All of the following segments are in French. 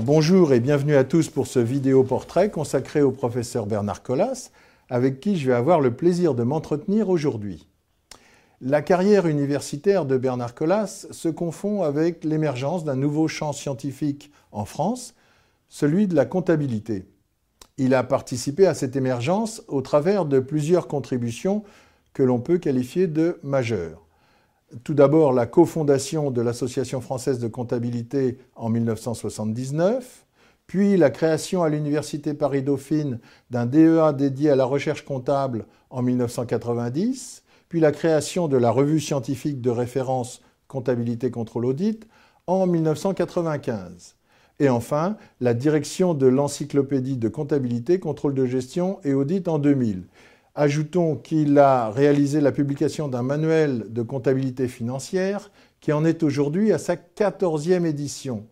Bonjour et bienvenue à tous pour ce vidéo portrait consacré au professeur Bernard Collas, avec qui je vais avoir le plaisir de m'entretenir aujourd'hui. La carrière universitaire de Bernard Collas se confond avec l'émergence d'un nouveau champ scientifique en France, celui de la comptabilité. Il a participé à cette émergence au travers de plusieurs contributions que l'on peut qualifier de majeures. Tout d'abord, la cofondation de l'Association française de comptabilité en 1979, puis la création à l'Université Paris-Dauphine d'un DEA dédié à la recherche comptable en 1990, puis la création de la revue scientifique de référence Comptabilité Contrôle Audit en 1995. Et enfin, la direction de l'encyclopédie de comptabilité, contrôle de gestion et audit en 2000. Ajoutons qu'il a réalisé la publication d'un manuel de comptabilité financière qui en est aujourd'hui à sa quatorzième édition.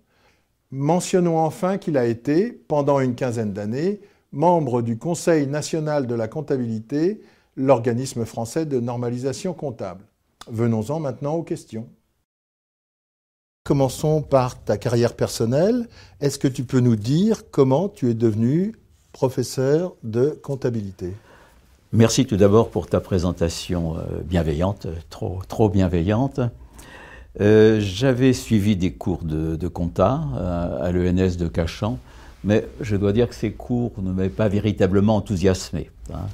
Mentionnons enfin qu'il a été, pendant une quinzaine d'années, membre du Conseil national de la comptabilité, l'organisme français de normalisation comptable. Venons-en maintenant aux questions. Commençons par ta carrière personnelle. Est-ce que tu peux nous dire comment tu es devenu professeur de comptabilité? Merci tout d'abord pour ta présentation euh, bienveillante, trop, trop bienveillante. Euh, j'avais suivi des cours de, compta euh, à l'ENS de Cachan, mais je dois dire que ces cours ne m'avaient pas véritablement enthousiasmé. Hein.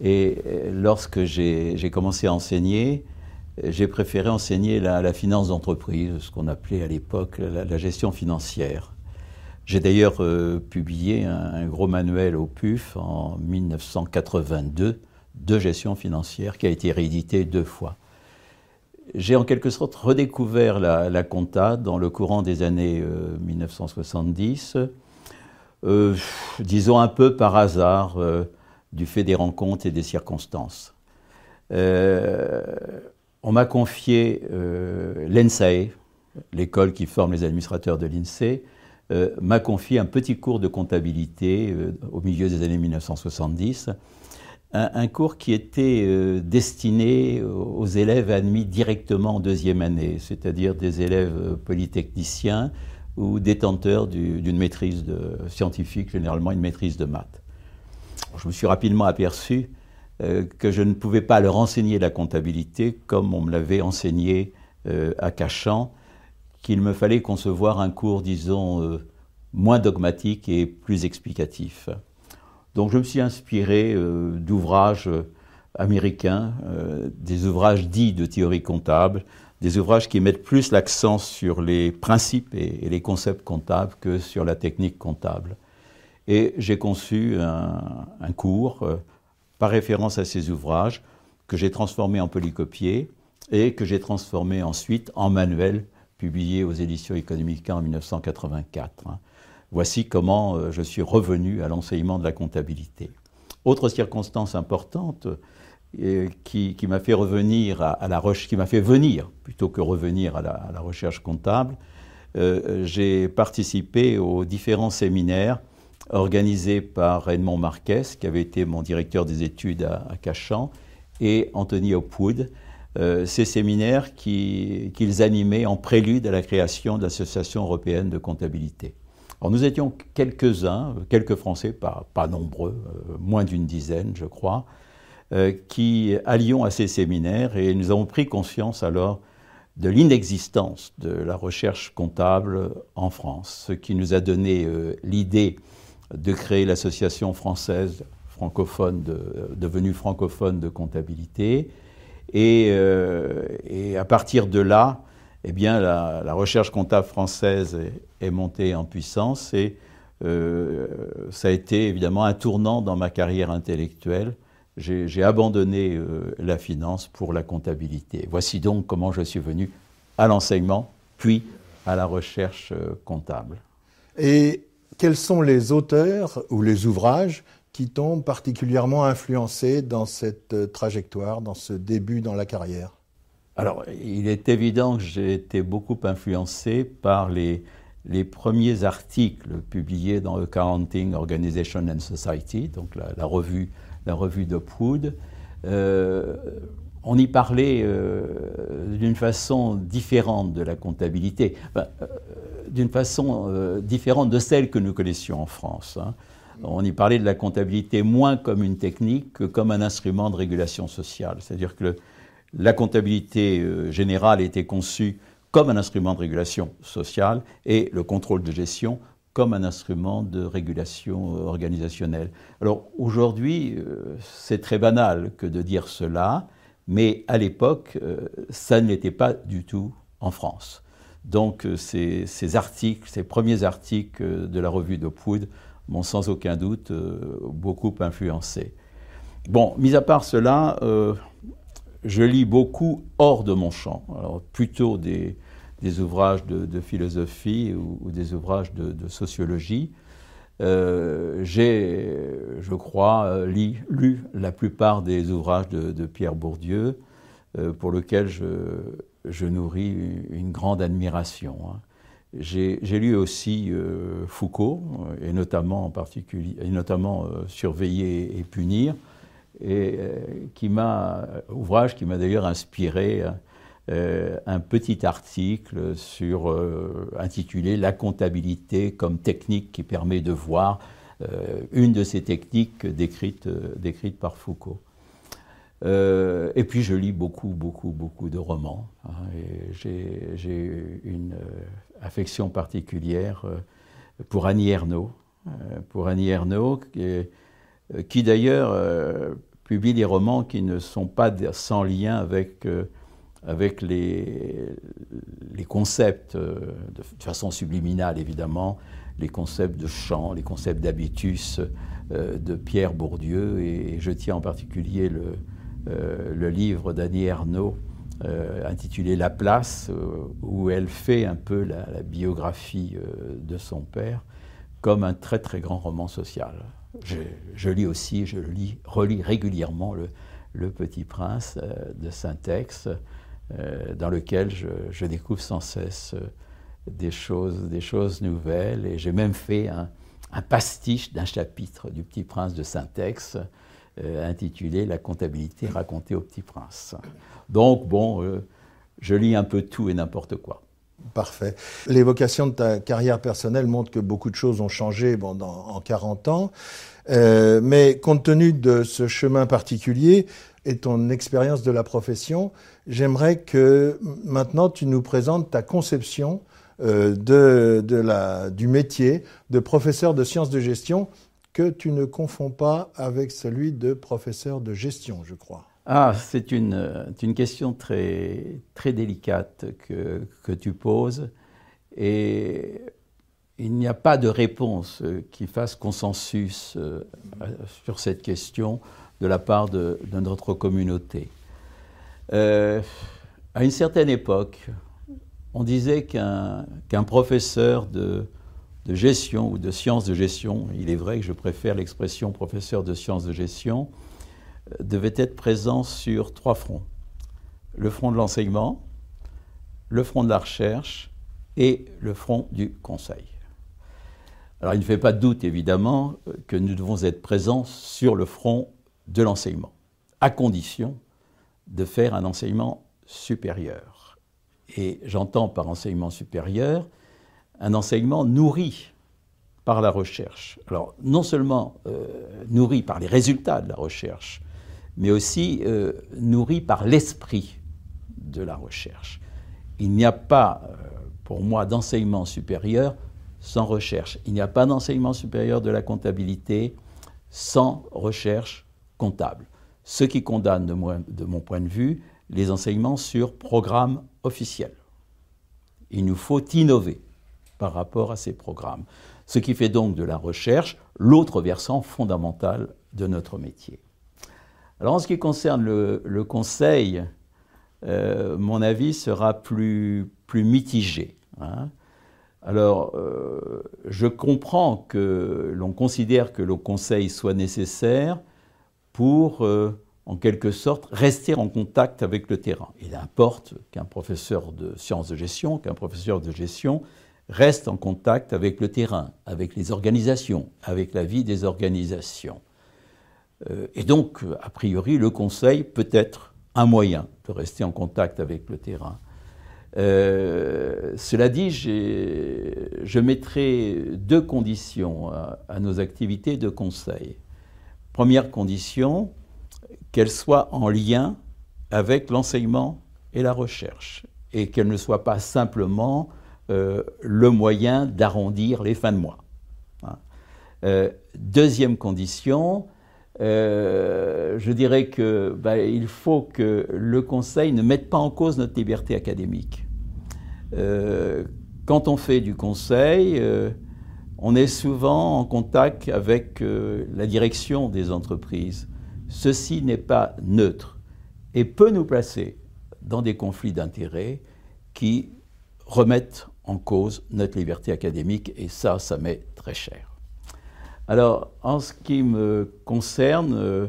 Et lorsque j'ai commencé à enseigner, j'ai préféré enseigner la, finance d'entreprise, ce qu'on appelait à l'époque la, gestion financière. J'ai d'ailleurs euh, publié un, gros manuel au PUF en 1982 de gestion financière qui a été réédité deux fois. J'ai en quelque sorte redécouvert la, compta dans le courant des années 1970, euh, euh, disons un peu par hasard, du fait des rencontres et des circonstances. On m'a confié l'ENSAE, l'école qui forme les administrateurs de l'INSEE, euh, m'a confié un petit cours de comptabilité euh, au milieu des années 1970, un, cours qui était destiné aux élèves admis directement en deuxième année, c'est-à-dire des élèves polytechniciens ou détenteurs d'une maîtrise de, scientifique, généralement une maîtrise de maths. Je me suis rapidement aperçu euh, que je ne pouvais pas leur enseigner la comptabilité comme on me l'avait enseigné euh, à Cachan, qu'il me fallait concevoir un cours, disons, euh, moins dogmatique et plus explicatif. Donc je me suis inspiré d'ouvrages américains, des ouvrages dits de théorie comptable, des ouvrages qui mettent plus l'accent sur les principes et, les concepts comptables que sur la technique comptable. Et j'ai conçu un, cours par référence à ces ouvrages que j'ai transformés en polycopiés et que j'ai transformés ensuite en manuel publié aux éditions économiques en 1984. Voici comment euh, je suis revenu à l'enseignement de la comptabilité. Autre circonstance importante euh, qui, m'a fait revenir à, la recherche, qui m'a fait venir plutôt que revenir à la, recherche comptable, euh, j'ai participé aux différents séminaires organisé par Edmond Marquez, qui avait été mon directeur des études à, Cachan, et Anthony Hopwood, euh, ces séminaires qu'ils animaient en prélude à la création de l'Association européenne de comptabilité. Nous étions quelques-uns, quelques Français, pas, pas nombreux, euh, moins d'une dizaine je crois, euh, qui allions à ces séminaires et nous avons pris conscience alors de l'inexistence de la recherche comptable en France, ce qui nous a donné l'idée de créer l'association française francophone, devenue francophone de comptabilité. Euh, et, à partir de là, eh bien, la, recherche comptable française est, montée en puissance et euh, ça a été évidemment un tournant dans ma carrière intellectuelle. J'ai abandonné euh, la finance pour la comptabilité. Voici donc comment je suis venu à l'enseignement, puis à la recherche comptable. Et quels sont les auteurs ou les ouvrages qui t'ont particulièrement influencé dans cette euh, trajectoire, dans ce début dans la carrière? Alors, il est évident que j'ai été beaucoup influencé par les, les premiers articles publiés dans Accounting Organization and Society, donc la, revue, la revue d'Opwood. Euh, on y parlait euh, d'une façon différente de la comptabilité. d'une façon différente de celle que nous connaissions en France. Hein. On y parlait de la comptabilité moins comme une technique que comme un instrument de régulation sociale. C'est-à-dire que la comptabilité générale était conçue comme un instrument de régulation sociale et le contrôle de gestion comme un instrument de régulation organisationnelle. Alors aujourd'hui, c'est très banal que de dire cela, mais à l'époque, ça ne l'était pas du tout en France. Donc euh, ces, articles, ces premiers articles de la revue de Poud m'ont sans aucun doute euh, beaucoup influencé. Bon, mis à part cela, euh, je lis beaucoup hors de mon champ, plutôt des, ouvrages de, philosophie ou, des ouvrages de, sociologie. J'ai, je crois, lu, la plupart des ouvrages de, Pierre Bourdieu, pour lesquels je, je nourris une grande admiration. Hein. J'ai lu aussi euh, Foucault, euh, et notamment en particulier, et notamment euh, Surveiller et punir, et qui ouvrage qui m'a d'ailleurs inspiré un petit article sur intitulé La comptabilité comme technique qui permet de voir une de ces techniques décrites, décrites par Foucault. Et puis je lis beaucoup, beaucoup, beaucoup de romans. Hein, j'ai une affection particulière euh, pour Annie Ernaux, pour Annie Ernaux, qui, qui d'ailleurs publie des romans qui ne sont pas sans lien avec, les, concepts, de, façon subliminale évidemment, les concepts de chant, les concepts d'habitus de Pierre Bourdieu, et je tiens en particulier le, euh, le livre d'Annie Ernaux euh, intitulé La place, euh, où elle fait un peu la, biographie de son père comme un très très grand roman social. Je, lis aussi, je lis, relis régulièrement le, Petit Prince de Saint-Ex, dans lequel je, découvre sans cesse des choses, des choses nouvelles. Et j'ai même fait un, un pastiche d'un chapitre du Petit Prince de Saint-Ex euh, intitulé La comptabilité racontée au petit prince. Donc, bon, euh, je lis un peu tout et n'importe quoi. Parfait. L'évocation de ta carrière personnelle montre que beaucoup de choses ont changé en 40 ans. Euh, mais compte tenu de ce chemin particulier et ton expérience de la profession, j'aimerais que maintenant tu nous présentes ta conception de, du métier de professeur de sciences de gestion que tu ne confonds pas avec celui de professeur de gestion, je crois. Ah, c'est une, une, question très, très délicate que, que tu poses et il n'y a pas de réponse qui fasse consensus euh, sur cette question de la part de, notre communauté. Euh, à une certaine époque, on disait qu'un professeur de, de gestion ou de sciences de gestion, il est vrai que je préfère l'expression professeur de sciences de gestion, euh, devait être présent sur trois fronts. Le front de l'enseignement, le front de la recherche et le front du conseil. Alors il ne fait pas de doute évidemment que nous devons être présents sur le front de l'enseignement, à condition de faire un enseignement supérieur. Et j'entends par enseignement supérieur un enseignement nourri par la recherche. Alors, non seulement euh, nourri par les résultats de la recherche, mais aussi euh, nourri par l'esprit de la recherche. Il n'y a pas, euh, pour moi, d'enseignement supérieur sans recherche. Il n'y a pas d'enseignement supérieur de la comptabilité sans recherche comptable. Ce qui condamne, de, de mon point de vue, les enseignements sur programme officiel. Il nous faut innover par rapport à ces programmes. Ce qui fait donc de la recherche l'autre versant fondamental de notre métier. Alors en ce qui concerne le, conseil, euh, mon avis sera plus, mitigé. Hein. Alors, euh, je comprends que l'on considère que le conseil soit nécessaire pour, euh, en quelque sorte, rester en contact avec le terrain. Il importe qu'un professeur de sciences de gestion, qu'un professeur de gestion reste en contact avec le terrain, avec les organisations, avec la vie des organisations. Euh, et donc, a priori, le Conseil peut être un moyen de rester en contact avec le terrain. cela dit, je mettrai deux conditions à, nos activités de conseil. Première condition, qu'elles soient en lien avec l'enseignement et la recherche, et qu'elles ne soient pas simplement le moyen d'arrondir les fins de mois. Hein. deuxième condition, euh, je dirais qu'il bah, faut que le Conseil ne mette pas en cause notre liberté académique. Euh, quand on fait du Conseil, euh, on est souvent en contact avec la direction des entreprises. Ceci n'est pas neutre et peut nous placer dans des conflits d'intérêts qui remettent en cause notre liberté académique et ça, ça m'est très cher. Alors, en ce qui me concerne, euh,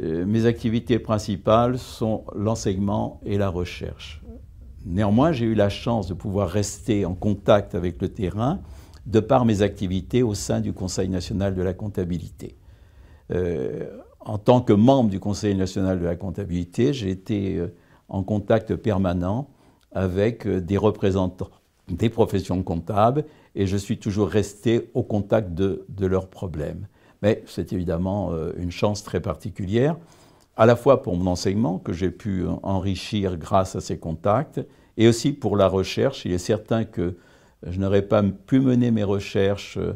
euh, mes activités principales sont l'enseignement et la recherche. Néanmoins, j'ai eu la chance de pouvoir rester en contact avec le terrain de par mes activités au sein du Conseil national de la comptabilité. Euh, en tant que membre du Conseil national de la comptabilité, j'ai été en contact permanent avec des représentants des professions comptables et je suis toujours resté au contact de, leurs problèmes. Mais c'est évidemment euh, une chance très particulière, à la fois pour mon enseignement, que j'ai pu enrichir grâce à ces contacts, et aussi pour la recherche. Il est certain que je n'aurais pas pu mener mes recherches euh,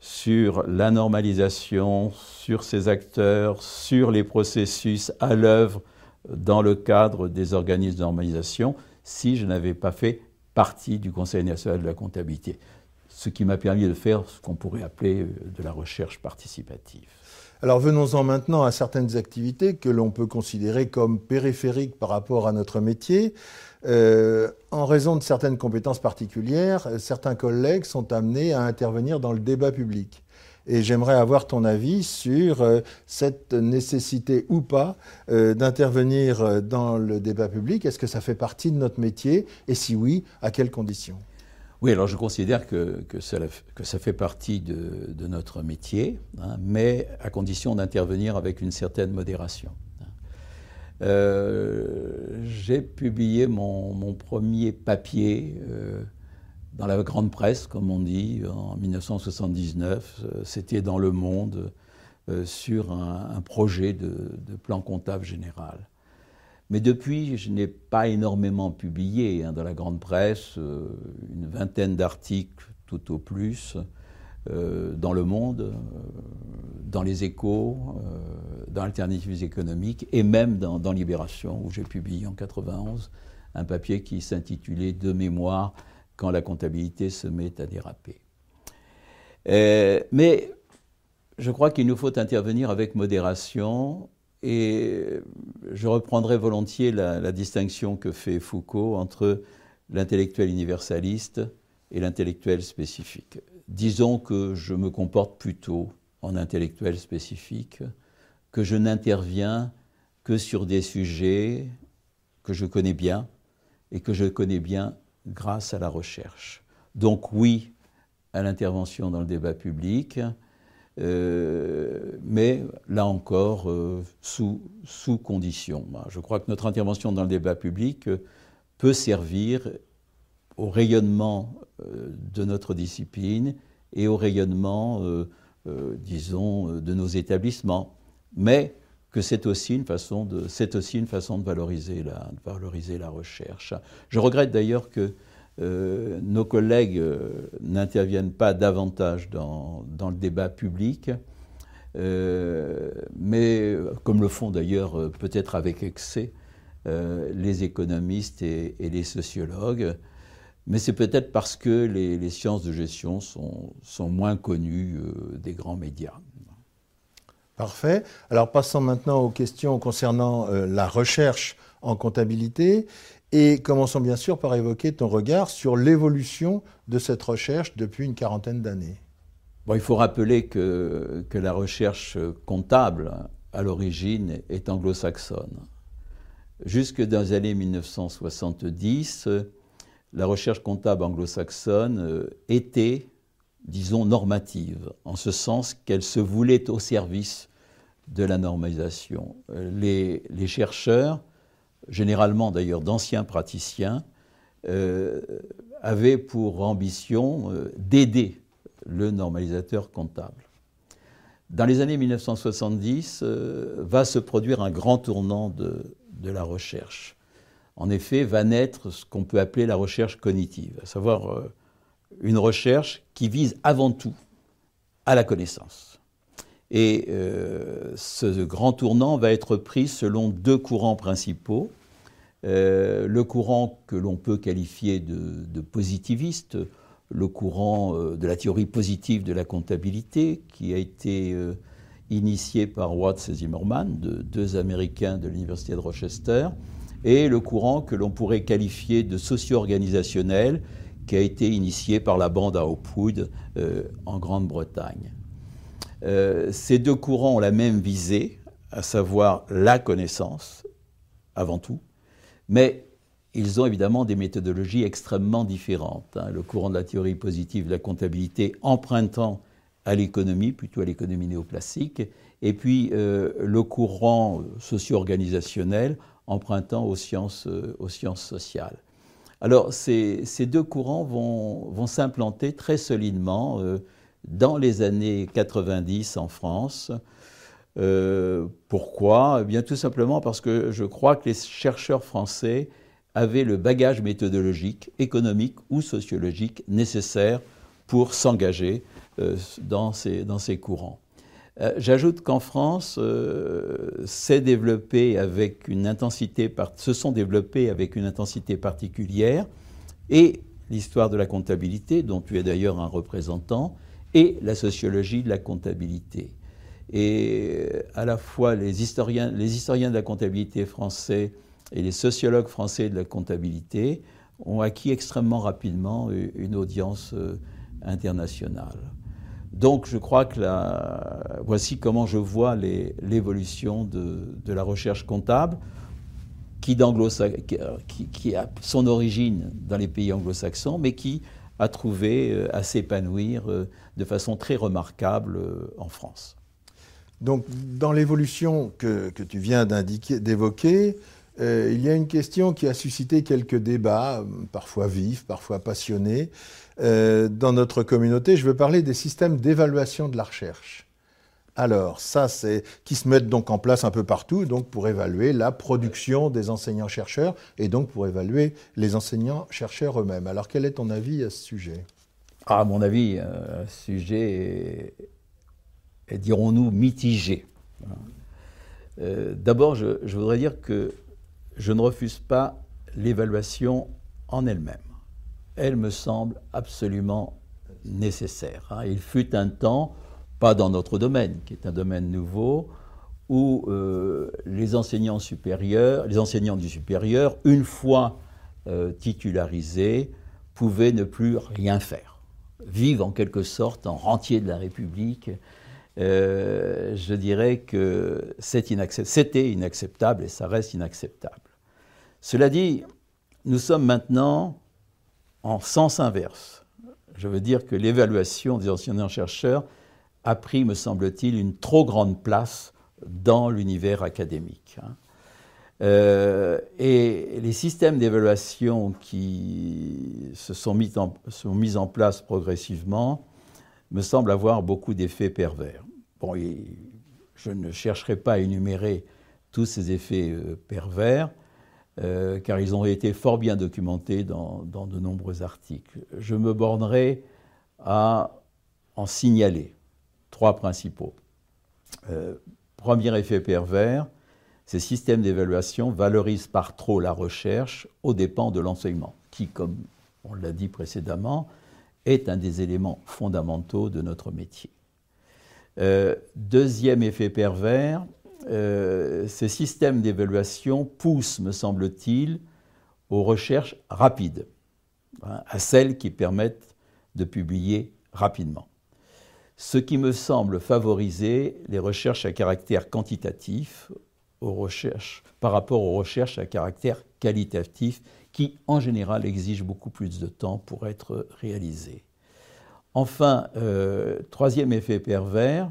sur la normalisation, sur ces acteurs, sur les processus à l'œuvre dans le cadre des organismes de normalisation, si je n'avais pas fait partie du Conseil national de la comptabilité ce qui m'a permis de faire ce qu'on pourrait appeler euh, de la recherche participative. Alors venons-en maintenant à certaines activités que l'on peut considérer comme périphériques par rapport à notre métier. Euh, en raison de certaines compétences particulières, certains collègues sont amenés à intervenir dans le débat public. Et j'aimerais avoir ton avis sur euh, cette nécessité ou pas d'intervenir dans le débat public. Est-ce que ça fait partie de notre métier? Et si oui, à quelles conditions? Oui, alors je considère que, ça, fait partie de, notre métier, hein, mais à condition d'intervenir avec une certaine modération. Euh, j'ai publié mon, premier papier euh, dans la grande presse, comme on dit, en 1979. Euh, c'était dans Le Monde sur un, projet de, plan comptable général. Mais depuis, je n'ai pas énormément publié hein, dans la grande presse, euh, une vingtaine d'articles tout au plus, euh, dans Le Monde, euh, dans Les Échos, dans Alternatives économiques et même dans, dans Libération, où j'ai publié en 91 un papier qui s'intitulait De mémoire quand la comptabilité se met à déraper. mais je crois qu'il nous faut intervenir avec modération et je reprendrai volontiers la, distinction que fait Foucault entre l'intellectuel universaliste et l'intellectuel spécifique. Disons que je me comporte plutôt en intellectuel spécifique, que je n'interviens que sur des sujets que je connais bien et que je connais bien grâce à la recherche. Donc oui à l'intervention dans le débat public, euh, mais là encore, euh, sous, sous condition. Je crois que notre intervention dans le débat public euh, peut servir au rayonnement de notre discipline et au rayonnement, disons, de nos établissements. Mais que c'est aussi une façon de, valoriser la, recherche. Je regrette d'ailleurs que euh, nos collègues euh, n'interviennent pas davantage dans, le débat public, euh, mais comme le font d'ailleurs peut-être avec excès les économistes et, les sociologues. Mais c'est peut-être parce que les, sciences de gestion sont moins connues des grands médias. Parfait. Alors passons maintenant aux questions concernant la recherche en comptabilité. Et commençons bien sûr par évoquer ton regard sur l'évolution de cette recherche depuis une quarantaine d'années. Bon, il faut rappeler que, que la recherche comptable, à l'origine, est anglo-saxonne. Jusque dans les années 1970, la recherche comptable anglo-saxonne était, disons, normative, en ce sens qu'elle se voulait au service de la normalisation. Les, les chercheurs généralement d'ailleurs d'anciens praticiens, avait pour ambition d'aider le normalisateur comptable. Dans les années 1970, va se produire un grand tournant de la recherche. En effet, va naître ce qu'on peut appeler la recherche cognitive, à savoir une recherche qui vise avant tout à la connaissance. Et euh, ce grand tournant va être pris selon deux courants principaux. Euh, le courant que l'on peut qualifier de, positiviste, le courant euh, de la théorie positive de la comptabilité, qui a été initié par Watts et Zimmerman, deux Américains de l'Université de Rochester, et le courant que l'on pourrait qualifier de socio-organisationnel, qui a été initié par la bande à Hopwood euh, en Grande-Bretagne. Euh, ces deux courants ont la même visée, à savoir la connaissance, avant tout, mais ils ont évidemment des méthodologies extrêmement différentes. Hein. Le courant de la théorie positive de la comptabilité empruntant à l'économie, plutôt à l'économie néoclassique, et puis euh, le courant socio-organisationnel empruntant aux sciences, aux sciences sociales. Alors ces, deux courants vont, s'implanter très solidement euh, dans les années 90 en France. Euh, pourquoi? Eh bien tout simplement parce que je crois que les chercheurs français avaient le bagage méthodologique, économique ou sociologique nécessaire pour s'engager euh, dans ces courants. Euh, j'ajoute qu'en France, euh, développé avec une intensité, se sont développés avec une intensité particulière, et l'histoire de la comptabilité, dont tu es d'ailleurs un représentant, et la sociologie de la comptabilité. Et euh, à la fois les historiens, les historiens de la comptabilité français et les sociologues français de la comptabilité ont acquis extrêmement rapidement une audience internationale. Donc je crois que voici comment je vois l'évolution de, la recherche comptable qui, qui, a son origine dans les pays anglo-saxons, mais qui a trouvé euh, à s'épanouir euh, de façon très remarquable euh, en France. Donc dans l'évolution que, tu viens d'évoquer, il y a une question qui a suscité quelques débats, parfois vifs, parfois passionnés. Euh, dans notre communauté, je veux parler des systèmes d'évaluation de la recherche. Alors, ça, c'est qui se mettent donc en place un peu partout, donc pour évaluer la production des enseignants-chercheurs et donc pour évaluer les enseignants-chercheurs eux-mêmes. Alors, quel est ton avis à ce sujet? À mon avis, euh, un sujet dirons-nous, mitigé. Euh, d'abord, je voudrais dire que je ne refuse pas l'évaluation en elle-même elle me semble absolument nécessaire. Hein. Il fut un temps, pas dans notre domaine, qui est un domaine nouveau, où euh, les enseignants supérieurs, les enseignants du supérieur, une fois euh, titularisés, pouvaient ne plus rien faire, vivent en quelque sorte en rentier de la République. Euh, je dirais que c'était inacceptable et ça reste inacceptable. Cela dit, nous sommes maintenant en sens inverse. Je veux dire que l'évaluation des enseignants-chercheurs a pris, me semble-t-il, une trop grande place dans l'univers académique. Hein. Euh, et les systèmes d'évaluation qui se sont mis, en, sont mis, en, place progressivement me semblent avoir beaucoup d'effets pervers. Bon, je ne chercherai pas à énumérer tous ces effets euh, pervers, euh, car ils ont été fort bien documentés dans, de nombreux articles. Je me bornerai à en signaler trois principaux. Euh, premier effet pervers, ces systèmes d'évaluation valorisent par trop la recherche aux dépens de l'enseignement, qui, comme on l'a dit précédemment, est un des éléments fondamentaux de notre métier. Euh, deuxième effet pervers, euh, ces systèmes d'évaluation poussent, me semble-t-il, aux recherches rapides, hein, à celles qui permettent de publier rapidement. Ce qui me semble favoriser les recherches à caractère quantitatif par rapport aux recherches à caractère qualitatif qui, en général, exigent beaucoup plus de temps pour être réalisées. Enfin, euh, troisième effet pervers,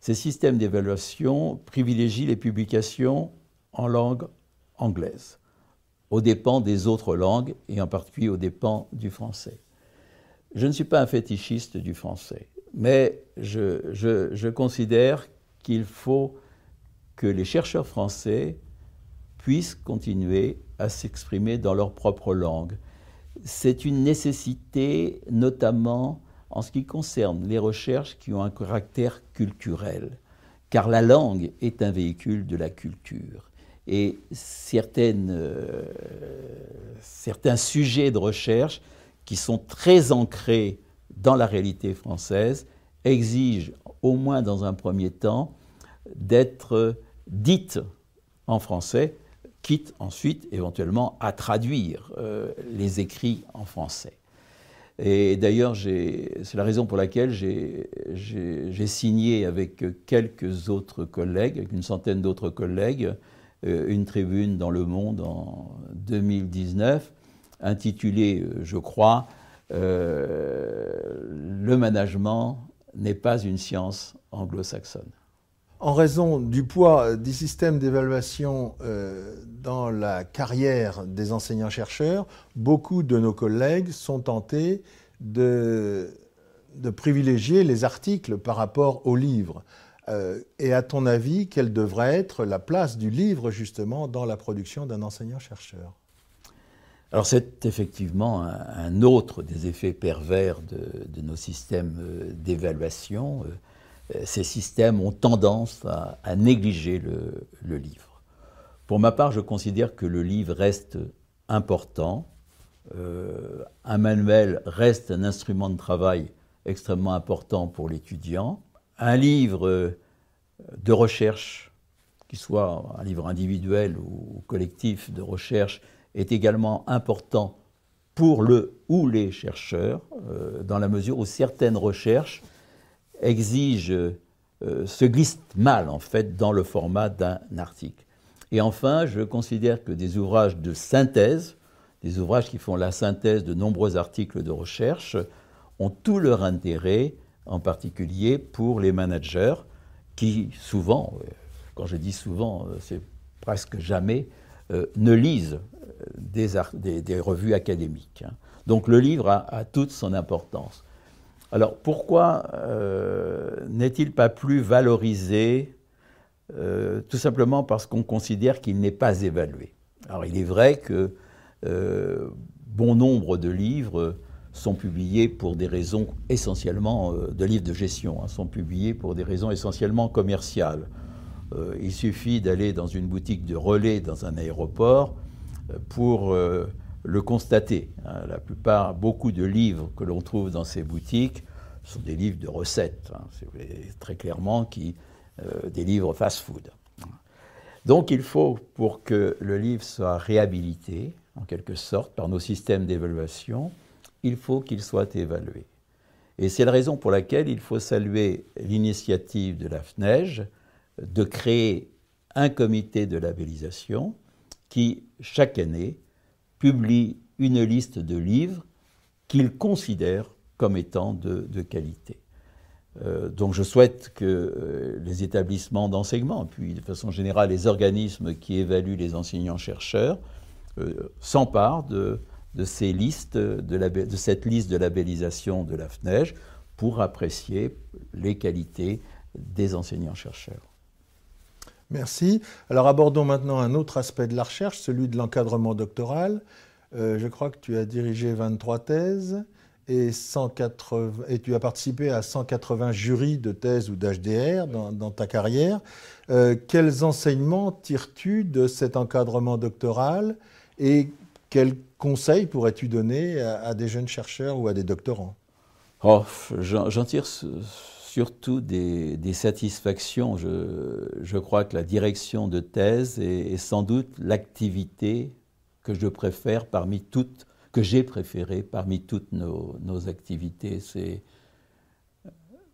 ces systèmes d'évaluation privilégient les publications en langue anglaise, aux dépens des autres langues, et en particulier aux dépens du français. Je ne suis pas un fétichiste du français, mais je, je considère qu'il faut que les chercheurs français puissent continuer à s'exprimer dans leur propre langue. C'est une nécessité, notamment en ce qui concerne les recherches qui ont un caractère culturel, car la langue est un véhicule de la culture. Et certaines, euh, certains sujets de recherche qui sont très ancrés dans la réalité française exigent, au moins dans un premier temps, d'être dites en français, quitte ensuite éventuellement à traduire euh, les écrits en français. Et d'ailleurs, c'est la raison pour laquelle j'ai signé avec quelques autres collègues, avec une centaine d'autres collègues, euh, une tribune dans Le Monde en 2019, intitulée, euh, je crois, Le management n'est pas une science anglo-saxonne. En raison du poids du système d'évaluation euh, dans la carrière des enseignants-chercheurs, beaucoup de nos collègues sont tentés de, privilégier les articles par rapport aux livres. Euh, et à ton avis, quelle devrait être la place du livre justement dans la production d'un enseignant-chercheur? Alors c'est effectivement un, autre des effets pervers de, nos systèmes euh, d'évaluation. Euh, ces systèmes ont tendance à, négliger le, livre. Pour ma part, je considère que le livre reste important. Euh, un manuel reste un instrument de travail extrêmement important pour l'étudiant. Un livre euh, de recherche, qu'il soit un livre individuel ou collectif de recherche, est également important pour le ou les chercheurs, dans la mesure où certaines recherches exige, euh, se glisse mal en fait dans le format d'un article. Et enfin, je considère que des ouvrages de synthèse, des ouvrages qui font la synthèse de nombreux articles de recherche, ont tout leur intérêt, en particulier pour les managers qui souvent, euh, quand je dis souvent, euh, c'est presque jamais, ne lisent des, revues académiques. Hein. Donc le livre a toute son importance. Alors pourquoi euh, n'est-il pas plus valorisé euh, Tout simplement parce qu'on considère qu'il n'est pas évalué? Alors il est vrai que euh, bon nombre de livres sont publiés pour des raisons essentiellement, de livres de gestion, hein, sont publiés pour des raisons essentiellement commerciales. il suffit d'aller dans une boutique de relais dans un aéroport pour le constater. Hein. La plupart, beaucoup de livres que l'on trouve dans ces boutiques sont des livres de recettes, hein, très clairement, qui, euh, des livres fast-food. Donc il faut, pour que le livre soit réhabilité, en quelque sorte, par nos systèmes d'évaluation, il faut qu'il soit évalué. Et c'est la raison pour laquelle il faut saluer l'initiative de la FNEJ de créer un comité de labellisation qui, chaque année, publie une liste de livres qu'il considère comme étant de, qualité. Euh, donc je souhaite que euh, les établissements d'enseignement, puis de façon générale les organismes qui évaluent les enseignants-chercheurs, euh, s'emparent de, cette liste de labellisation de la FNEJ pour apprécier les qualités des enseignants-chercheurs. Merci. Alors abordons maintenant un autre aspect de la recherche, celui de l'encadrement doctoral. Euh, je crois que tu as dirigé 23 thèses et, 180, et tu as participé à 180 jurys de thèses ou d'HDR dans, ta carrière. Euh, quels enseignements tires-tu de cet encadrement doctoral et quels conseils pourrais-tu donner à, des jeunes chercheurs ou à des doctorants? Oh, J'en tire surtout des, satisfactions. Je, crois que la direction de thèse est, sans doute l'activité que je préfère parmi toutes, que j'ai préférée parmi toutes nos, activités.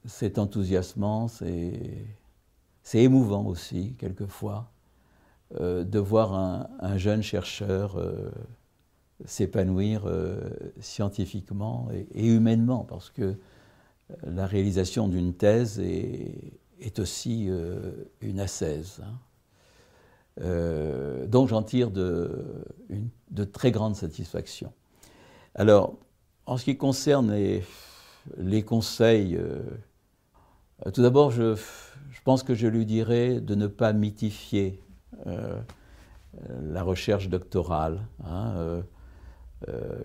C'est enthousiasmant, c'est émouvant aussi, quelquefois, euh, de voir un, jeune chercheur euh, s'épanouir euh, scientifiquement et, humainement, parce que la réalisation d'une thèse est, aussi euh, une ascèse. Hein. Euh, donc j'en tire de, très grande satisfaction. Alors, en ce qui concerne les, conseils, euh, tout d'abord, je, pense que je lui dirais de ne pas mythifier la recherche doctorale. Hein,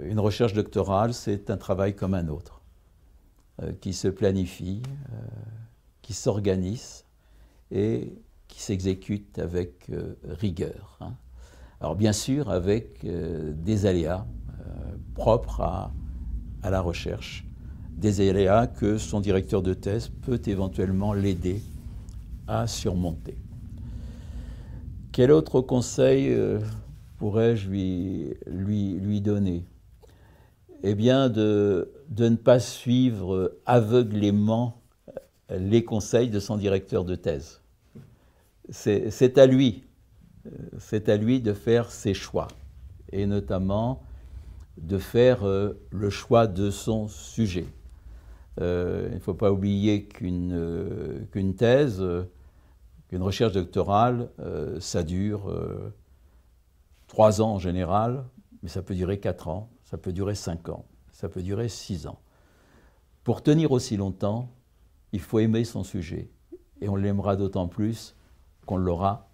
une recherche doctorale, c'est un travail comme un autre, qui se planifie, qui s'organise et qui s'exécute avec rigueur. Hein. Alors bien sûr avec euh, des aléas euh, propres à, la recherche, des aléas que son directeur de thèse peut éventuellement l'aider à surmonter. Quel autre conseil euh, pourrais-je lui, donner? Eh bien de, ne pas suivre aveuglément les conseils de son directeur de thèse. C'est à lui c'est à lui de faire ses choix, et notamment de faire euh, le choix de son sujet. Euh, il ne faut pas oublier qu'une euh, thèse, qu'une recherche doctorale, ça dure trois ans en général, mais ça peut durer quatre ans, ça peut durer cinq ans, ça peut durer six ans. Pour tenir aussi longtemps, il faut aimer son sujet, et on l'aimera d'autant plus qu'on l'aura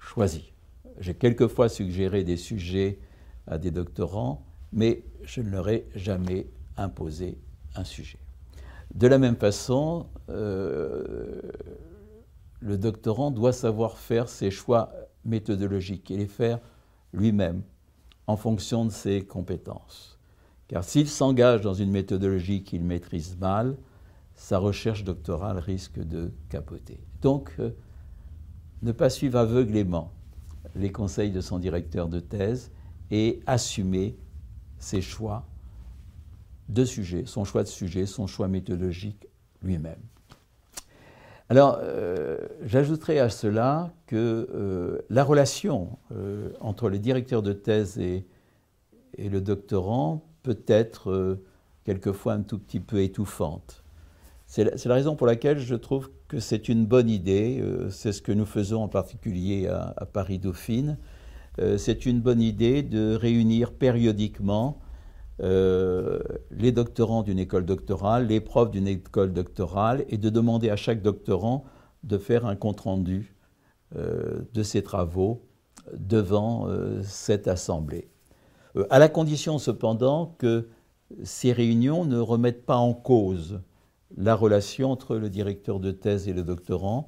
choisi. J'ai quelquefois suggéré des sujets à des doctorants, mais je ne leur ai jamais imposé un sujet. De la même façon, euh, le doctorant doit savoir faire ses choix méthodologiques et les faire lui-même en fonction de ses compétences. Car s'il s'engage dans une méthodologie qu'il maîtrise mal, sa recherche doctorale risque de capoter. Donc, euh, ne pas suivre aveuglément les conseils de son directeur de thèse et assumer ses choix de sujet, son choix de sujet, son choix méthodologique lui-même. Alors, euh, j'ajouterai à cela que euh, la relation euh, entre le directeur de thèse et, le doctorant peut être quelquefois un tout petit peu étouffante. C'est la, raison pour laquelle je trouve que c'est une bonne idée. Euh, c'est ce que nous faisons en particulier à, Paris-Dauphine. Euh, c'est une bonne idée de réunir périodiquement euh, les doctorants d'une école doctorale, les profs d'une école doctorale, et de demander à chaque doctorant de faire un compte-rendu de ses travaux devant cette assemblée. à la condition cependant que ces réunions ne remettent pas en cause la relation entre le directeur de thèse et le doctorant,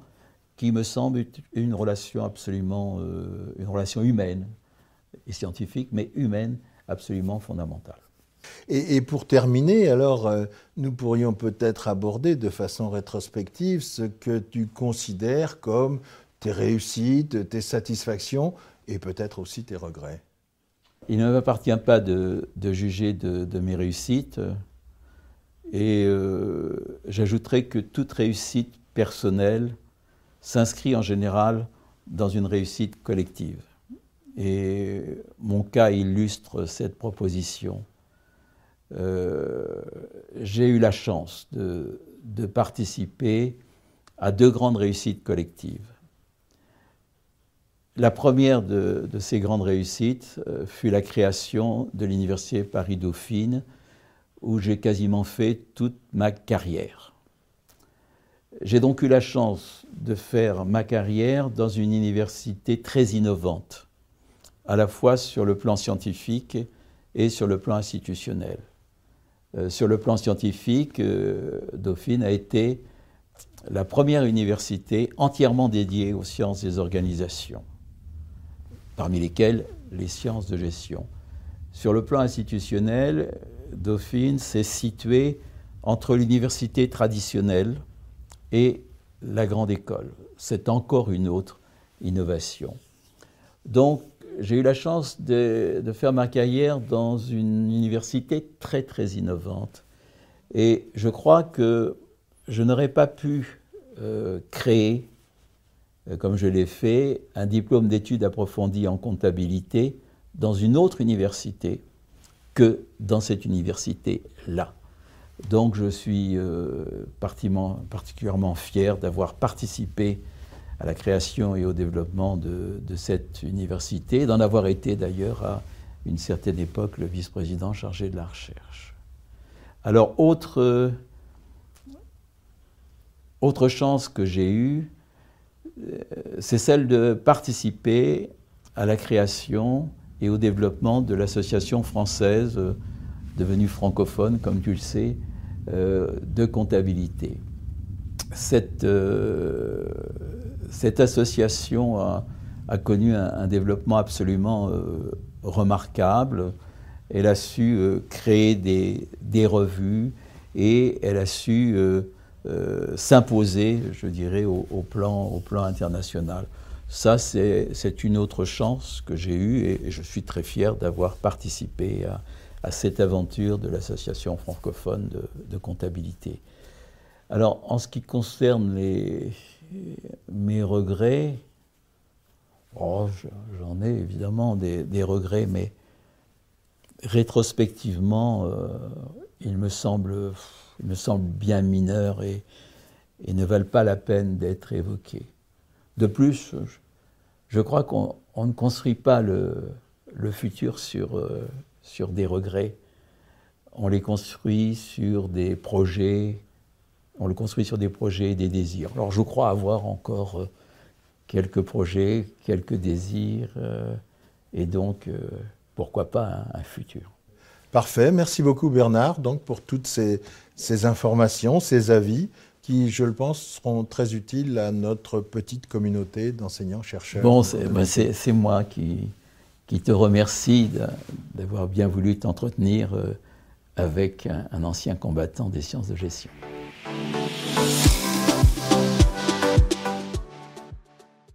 qui me semble une relation absolument, euh, une relation humaine et scientifique, mais humaine absolument fondamentale. Et, pour terminer, alors, euh, nous pourrions peut-être aborder de façon rétrospective ce que tu considères comme tes réussites, tes satisfactions et peut-être aussi tes regrets. Il ne m'appartient pas de, juger de, mes réussites. Et euh, j'ajouterais que toute réussite personnelle s'inscrit en général dans une réussite collective. Et mon cas illustre cette proposition. Euh, j'ai eu la chance de, participer à deux grandes réussites collectives. La première de, ces grandes réussites euh, fut la création de l'Université Paris-Dauphine où j'ai quasiment fait toute ma carrière. J'ai donc eu la chance de faire ma carrière dans une université très innovante, à la fois sur le plan scientifique et sur le plan institutionnel. Euh, sur le plan scientifique, euh, Dauphine a été la première université entièrement dédiée aux sciences des organisations, parmi lesquelles les sciences de gestion. Sur le plan institutionnel, Dauphine s'est situé entre l'université traditionnelle et la grande école. C'est encore une autre innovation. Donc, j'ai eu la chance de, faire ma carrière dans une université très très innovante. Et je crois que je n'aurais pas pu euh, créer, euh, comme je l'ai fait, un diplôme d'études approfondies en comptabilité dans une autre université que dans cette université-là. Donc je suis euh, particulièrement fier d'avoir participé à la création et au développement de, cette université, d'en avoir été d'ailleurs à une certaine époque le vice-président chargé de la recherche. Alors, autre, autre chance que j'ai eue, euh, c'est celle de participer à la création et au développement de l'association française, euh, devenue francophone, comme tu le sais, euh, de comptabilité. Cette, cette association a, connu un, développement absolument remarquable. Elle a su créer des, revues et elle a su euh, s'imposer, je dirais, au plan international. Ça, c'est une autre chance que j'ai eue et, je suis très fier d'avoir participé à, cette aventure de l'association francophone de, comptabilité. Alors, en ce qui concerne mes regrets, oh, j'en ai évidemment des, regrets, mais rétrospectivement, euh, il me semble il me bien mineurs et, ne valent pas la peine d'être évoqués. De plus, je, crois qu'on ne construit pas le, futur euh, sur des regrets. On les construit sur des projets, on le construit sur des projets et des désirs. Alors je crois avoir encore euh, quelques projets, quelques désirs, euh, et donc pourquoi pas un futur. Parfait, merci beaucoup Bernard donc pour toutes ces, informations, ces avis qui, je le pense, seront très utiles à notre petite communauté d'enseignants-chercheurs. Bon, c'est ben, moi qui, qui, te remercie d'avoir bien voulu t'entretenir euh, avec un ancien combattant des sciences de gestion. Thank you.